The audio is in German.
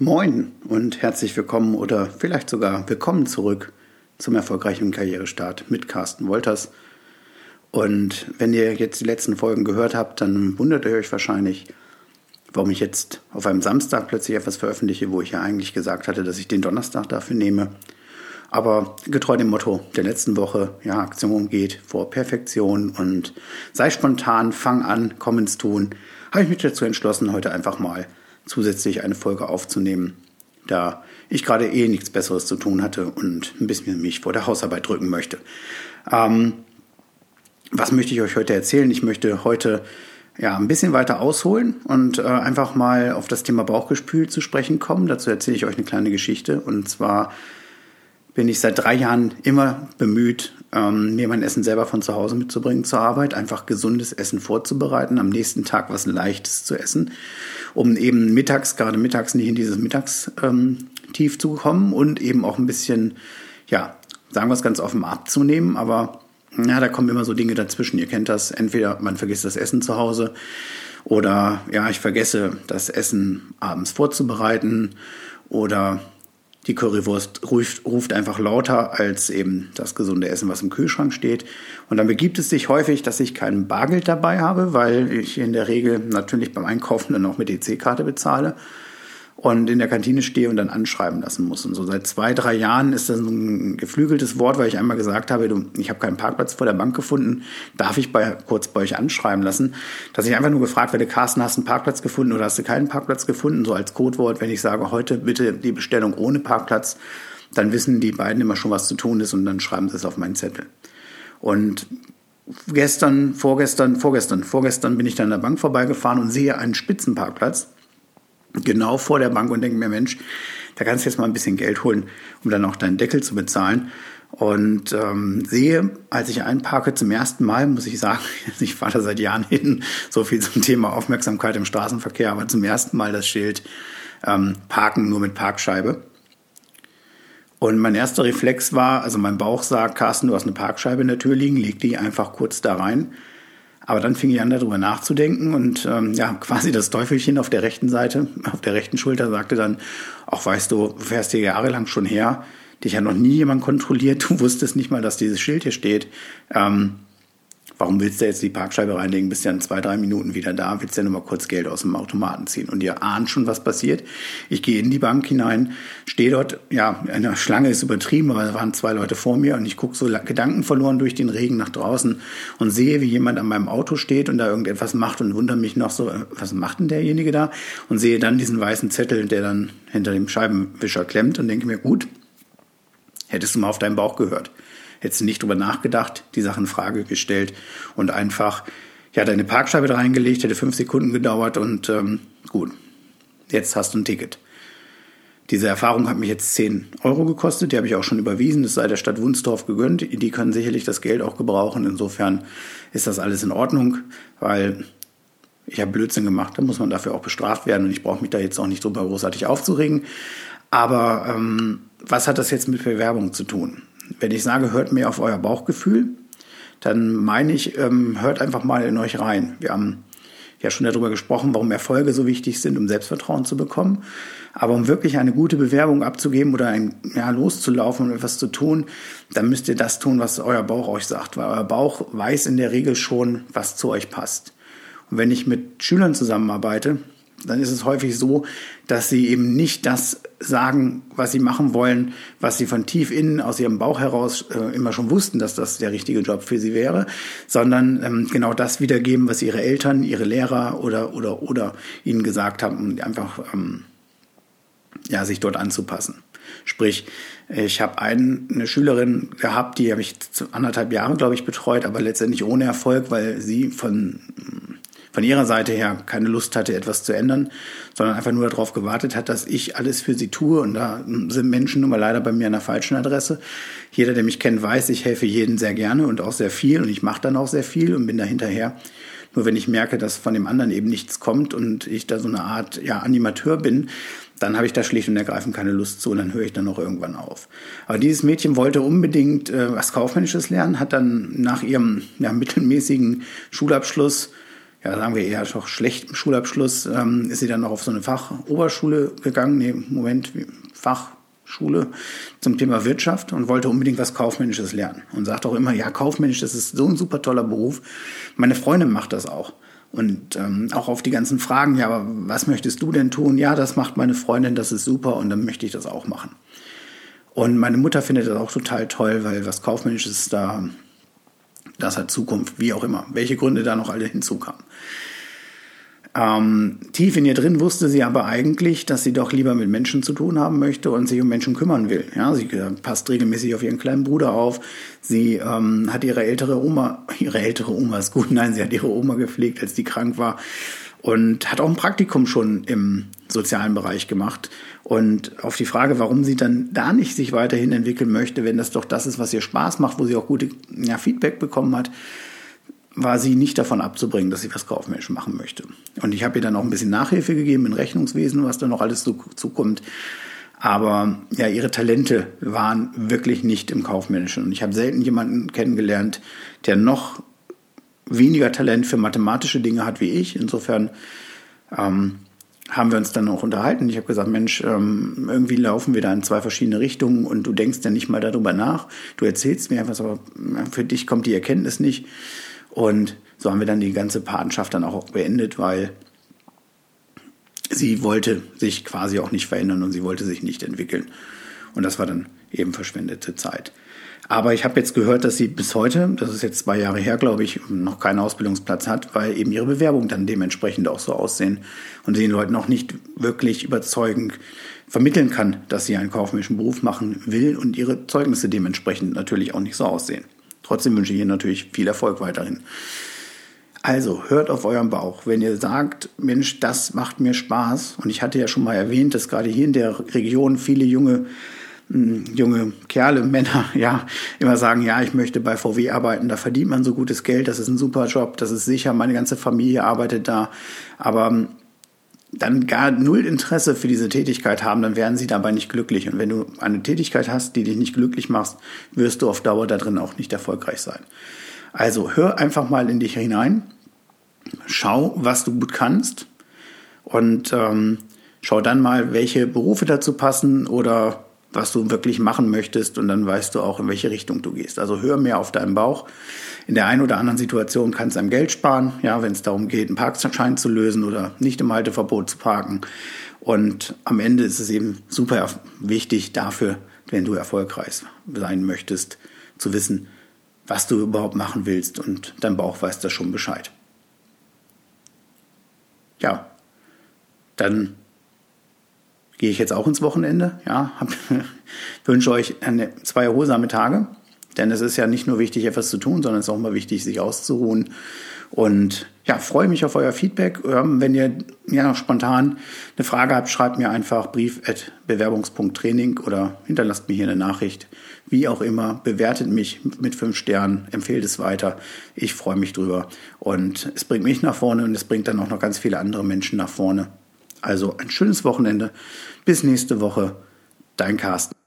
Moin und herzlich willkommen oder vielleicht sogar willkommen zurück zum erfolgreichen Karrierestart mit Carsten Wolters. Und wenn ihr jetzt die letzten Folgen gehört habt, dann wundert ihr euch wahrscheinlich, warum ich jetzt auf einem Samstag plötzlich etwas veröffentliche, wo ich ja eigentlich gesagt hatte, dass ich den Donnerstag dafür nehme. Aber getreu dem Motto der letzten Woche, ja, Aktion geht vor Perfektion und sei spontan, fang an, komm ins Tun, habe ich mich dazu entschlossen, heute einfach mal zusätzlich eine Folge aufzunehmen, da ich gerade eh nichts Besseres zu tun hatte und ein bisschen mich vor der Hausarbeit drücken möchte. Ähm, was möchte ich euch heute erzählen? Ich möchte heute ja, ein bisschen weiter ausholen und äh, einfach mal auf das Thema Bauchgespül zu sprechen kommen. Dazu erzähle ich euch eine kleine Geschichte. Und zwar bin ich seit drei Jahren immer bemüht, ähm, mir mein Essen selber von zu Hause mitzubringen zur Arbeit, einfach gesundes Essen vorzubereiten, am nächsten Tag was Leichtes zu essen, um eben mittags, gerade mittags nicht in dieses Mittagstief ähm, zu kommen und eben auch ein bisschen, ja, sagen wir es ganz offen, abzunehmen, aber ja, da kommen immer so Dinge dazwischen. Ihr kennt das, entweder man vergisst das Essen zu Hause oder ja, ich vergesse das Essen abends vorzubereiten oder die Currywurst ruft, ruft einfach lauter als eben das gesunde Essen, was im Kühlschrank steht. Und dann begibt es sich häufig, dass ich keinen Bargeld dabei habe, weil ich in der Regel natürlich beim Einkaufen dann auch mit EC-Karte bezahle und in der Kantine stehe und dann anschreiben lassen muss. Und so seit zwei, drei Jahren ist das ein geflügeltes Wort, weil ich einmal gesagt habe, du, ich habe keinen Parkplatz vor der Bank gefunden, darf ich bei, kurz bei euch anschreiben lassen? Dass ich einfach nur gefragt werde, Carsten, hast du einen Parkplatz gefunden oder hast du keinen Parkplatz gefunden? So als Codewort, wenn ich sage, heute bitte die Bestellung ohne Parkplatz, dann wissen die beiden immer schon, was zu tun ist und dann schreiben sie es auf meinen Zettel. Und gestern, vorgestern, vorgestern, vorgestern bin ich dann an der Bank vorbeigefahren und sehe einen Spitzenparkplatz genau vor der Bank und denke mir, Mensch, da kannst du jetzt mal ein bisschen Geld holen, um dann auch deinen Deckel zu bezahlen. Und ähm, sehe, als ich einparke zum ersten Mal, muss ich sagen, ich fahre da seit Jahren hin, so viel zum Thema Aufmerksamkeit im Straßenverkehr, aber zum ersten Mal das Schild ähm, Parken nur mit Parkscheibe. Und mein erster Reflex war, also mein Bauch sagt, Carsten, du hast eine Parkscheibe in der Tür liegen, leg die einfach kurz da rein. Aber dann fing ich an, darüber nachzudenken und ähm, ja, quasi das Teufelchen auf der rechten Seite, auf der rechten Schulter sagte dann, auch weißt du, du fährst hier jahrelang schon her, dich hat noch nie jemand kontrolliert, du wusstest nicht mal, dass dieses Schild hier steht. Ähm, Warum willst du jetzt die Parkscheibe reinlegen, bist ja in zwei, drei Minuten wieder da, willst ja nur mal kurz Geld aus dem Automaten ziehen. Und ihr ahnt schon, was passiert. Ich gehe in die Bank hinein, stehe dort, ja, eine Schlange ist übertrieben, aber da waren zwei Leute vor mir und ich gucke so Gedanken verloren durch den Regen nach draußen und sehe, wie jemand an meinem Auto steht und da irgendetwas macht und wundere mich noch so, äh, was macht denn derjenige da? Und sehe dann diesen weißen Zettel, der dann hinter dem Scheibenwischer klemmt und denke mir, gut, hättest du mal auf deinen Bauch gehört hättest du nicht drüber nachgedacht, die Sache in Frage gestellt und einfach ja deine Parkscheibe da reingelegt, hätte fünf Sekunden gedauert und ähm, gut, jetzt hast du ein Ticket. Diese Erfahrung hat mich jetzt 10 Euro gekostet, die habe ich auch schon überwiesen, das sei der Stadt Wunsdorf gegönnt. Die können sicherlich das Geld auch gebrauchen. Insofern ist das alles in Ordnung, weil ich habe Blödsinn gemacht, da muss man dafür auch bestraft werden und ich brauche mich da jetzt auch nicht drüber großartig aufzuregen. Aber ähm, was hat das jetzt mit Bewerbung zu tun? Wenn ich sage, hört mehr auf euer Bauchgefühl, dann meine ich, ähm, hört einfach mal in euch rein. Wir haben ja schon darüber gesprochen, warum Erfolge so wichtig sind, um Selbstvertrauen zu bekommen. Aber um wirklich eine gute Bewerbung abzugeben oder ein, ja, loszulaufen und etwas zu tun, dann müsst ihr das tun, was euer Bauch euch sagt. Weil euer Bauch weiß in der Regel schon, was zu euch passt. Und wenn ich mit Schülern zusammenarbeite, dann ist es häufig so, dass sie eben nicht das sagen, was sie machen wollen, was sie von tief innen aus ihrem Bauch heraus äh, immer schon wussten, dass das der richtige Job für sie wäre, sondern ähm, genau das wiedergeben, was ihre Eltern, ihre Lehrer oder oder oder ihnen gesagt haben, um einfach ähm, ja sich dort anzupassen. Sprich, ich habe eine Schülerin gehabt, die habe ich anderthalb Jahre, glaube ich, betreut, aber letztendlich ohne Erfolg, weil sie von von ihrer Seite her keine Lust hatte, etwas zu ändern, sondern einfach nur darauf gewartet hat, dass ich alles für sie tue. Und da sind Menschen nun mal leider bei mir an der falschen Adresse. Jeder, der mich kennt, weiß, ich helfe jedem sehr gerne und auch sehr viel und ich mache dann auch sehr viel und bin da hinterher. Nur wenn ich merke, dass von dem anderen eben nichts kommt und ich da so eine Art ja, Animateur bin, dann habe ich da schlicht und ergreifend keine Lust zu und dann höre ich dann auch irgendwann auf. Aber dieses Mädchen wollte unbedingt äh, was Kaufmännisches lernen, hat dann nach ihrem ja, mittelmäßigen Schulabschluss ja, sagen wir eher doch schlechtem Schulabschluss, ähm, ist sie dann noch auf so eine Fachoberschule gegangen, nee, Moment, Fachschule zum Thema Wirtschaft und wollte unbedingt was Kaufmännisches lernen. Und sagt auch immer, ja, Kaufmännisch, das ist so ein super toller Beruf. Meine Freundin macht das auch. Und ähm, auch auf die ganzen Fragen, ja, aber was möchtest du denn tun? Ja, das macht meine Freundin, das ist super und dann möchte ich das auch machen. Und meine Mutter findet das auch total toll, weil was Kaufmännisches da das hat Zukunft, wie auch immer. Welche Gründe da noch alle hinzukamen. Ähm, tief in ihr drin wusste sie aber eigentlich, dass sie doch lieber mit Menschen zu tun haben möchte und sich um Menschen kümmern will. Ja, sie passt regelmäßig auf ihren kleinen Bruder auf. Sie ähm, hat ihre ältere Oma, ihre ältere Oma ist gut, nein, sie hat ihre Oma gepflegt, als die krank war und hat auch ein Praktikum schon im sozialen Bereich gemacht. Und auf die Frage, warum sie dann da nicht sich weiterhin entwickeln möchte, wenn das doch das ist, was ihr Spaß macht, wo sie auch gute ja, Feedback bekommen hat, war sie nicht davon abzubringen, dass sie was kaufmännisch machen möchte. Und ich habe ihr dann auch ein bisschen Nachhilfe gegeben in Rechnungswesen, was da noch alles so zukommt. Aber ja, ihre Talente waren wirklich nicht im Kaufmännischen. Und ich habe selten jemanden kennengelernt, der noch weniger Talent für mathematische Dinge hat wie ich. Insofern ähm, haben wir uns dann auch unterhalten. Ich habe gesagt, Mensch, ähm, irgendwie laufen wir da in zwei verschiedene Richtungen und du denkst ja nicht mal darüber nach. Du erzählst mir etwas, aber für dich kommt die Erkenntnis nicht. Und so haben wir dann die ganze Patenschaft dann auch beendet, weil sie wollte sich quasi auch nicht verändern und sie wollte sich nicht entwickeln. Und das war dann eben verschwendete Zeit. Aber ich habe jetzt gehört, dass sie bis heute, das ist jetzt zwei Jahre her, glaube ich, noch keinen Ausbildungsplatz hat, weil eben ihre Bewerbungen dann dementsprechend auch so aussehen und sie den Leuten noch nicht wirklich überzeugend vermitteln kann, dass sie einen kaufmännischen Beruf machen will und ihre Zeugnisse dementsprechend natürlich auch nicht so aussehen. Trotzdem wünsche ich Ihnen natürlich viel Erfolg weiterhin. Also hört auf euren Bauch. Wenn ihr sagt, Mensch, das macht mir Spaß, und ich hatte ja schon mal erwähnt, dass gerade hier in der Region viele junge junge Kerle, Männer, ja, immer sagen, ja, ich möchte bei VW arbeiten, da verdient man so gutes Geld, das ist ein super Job, das ist sicher, meine ganze Familie arbeitet da, aber ähm, dann gar null Interesse für diese Tätigkeit haben, dann werden sie dabei nicht glücklich. Und wenn du eine Tätigkeit hast, die dich nicht glücklich macht, wirst du auf Dauer da drin auch nicht erfolgreich sein. Also hör einfach mal in dich hinein, schau, was du gut kannst und ähm, schau dann mal, welche Berufe dazu passen oder was du wirklich machen möchtest und dann weißt du auch, in welche Richtung du gehst. Also hör mehr auf deinen Bauch. In der einen oder anderen Situation kannst du einem Geld sparen, ja, wenn es darum geht, einen Parkschein zu lösen oder nicht im Halteverbot zu parken. Und am Ende ist es eben super wichtig dafür, wenn du erfolgreich sein möchtest, zu wissen, was du überhaupt machen willst und dein Bauch weiß da schon Bescheid. Ja, dann gehe ich jetzt auch ins Wochenende. Ja, hab, wünsche euch eine, zwei erholsame Tage, denn es ist ja nicht nur wichtig, etwas zu tun, sondern es ist auch immer wichtig, sich auszuruhen. Und ja, freue mich auf euer Feedback. Ähm, wenn ihr ja spontan eine Frage habt, schreibt mir einfach brief.bewerbungspunkttraining oder hinterlasst mir hier eine Nachricht. Wie auch immer, bewertet mich mit fünf Sternen, empfehlt es weiter. Ich freue mich drüber. Und es bringt mich nach vorne und es bringt dann auch noch ganz viele andere Menschen nach vorne. Also ein schönes Wochenende. Bis nächste Woche. Dein Carsten.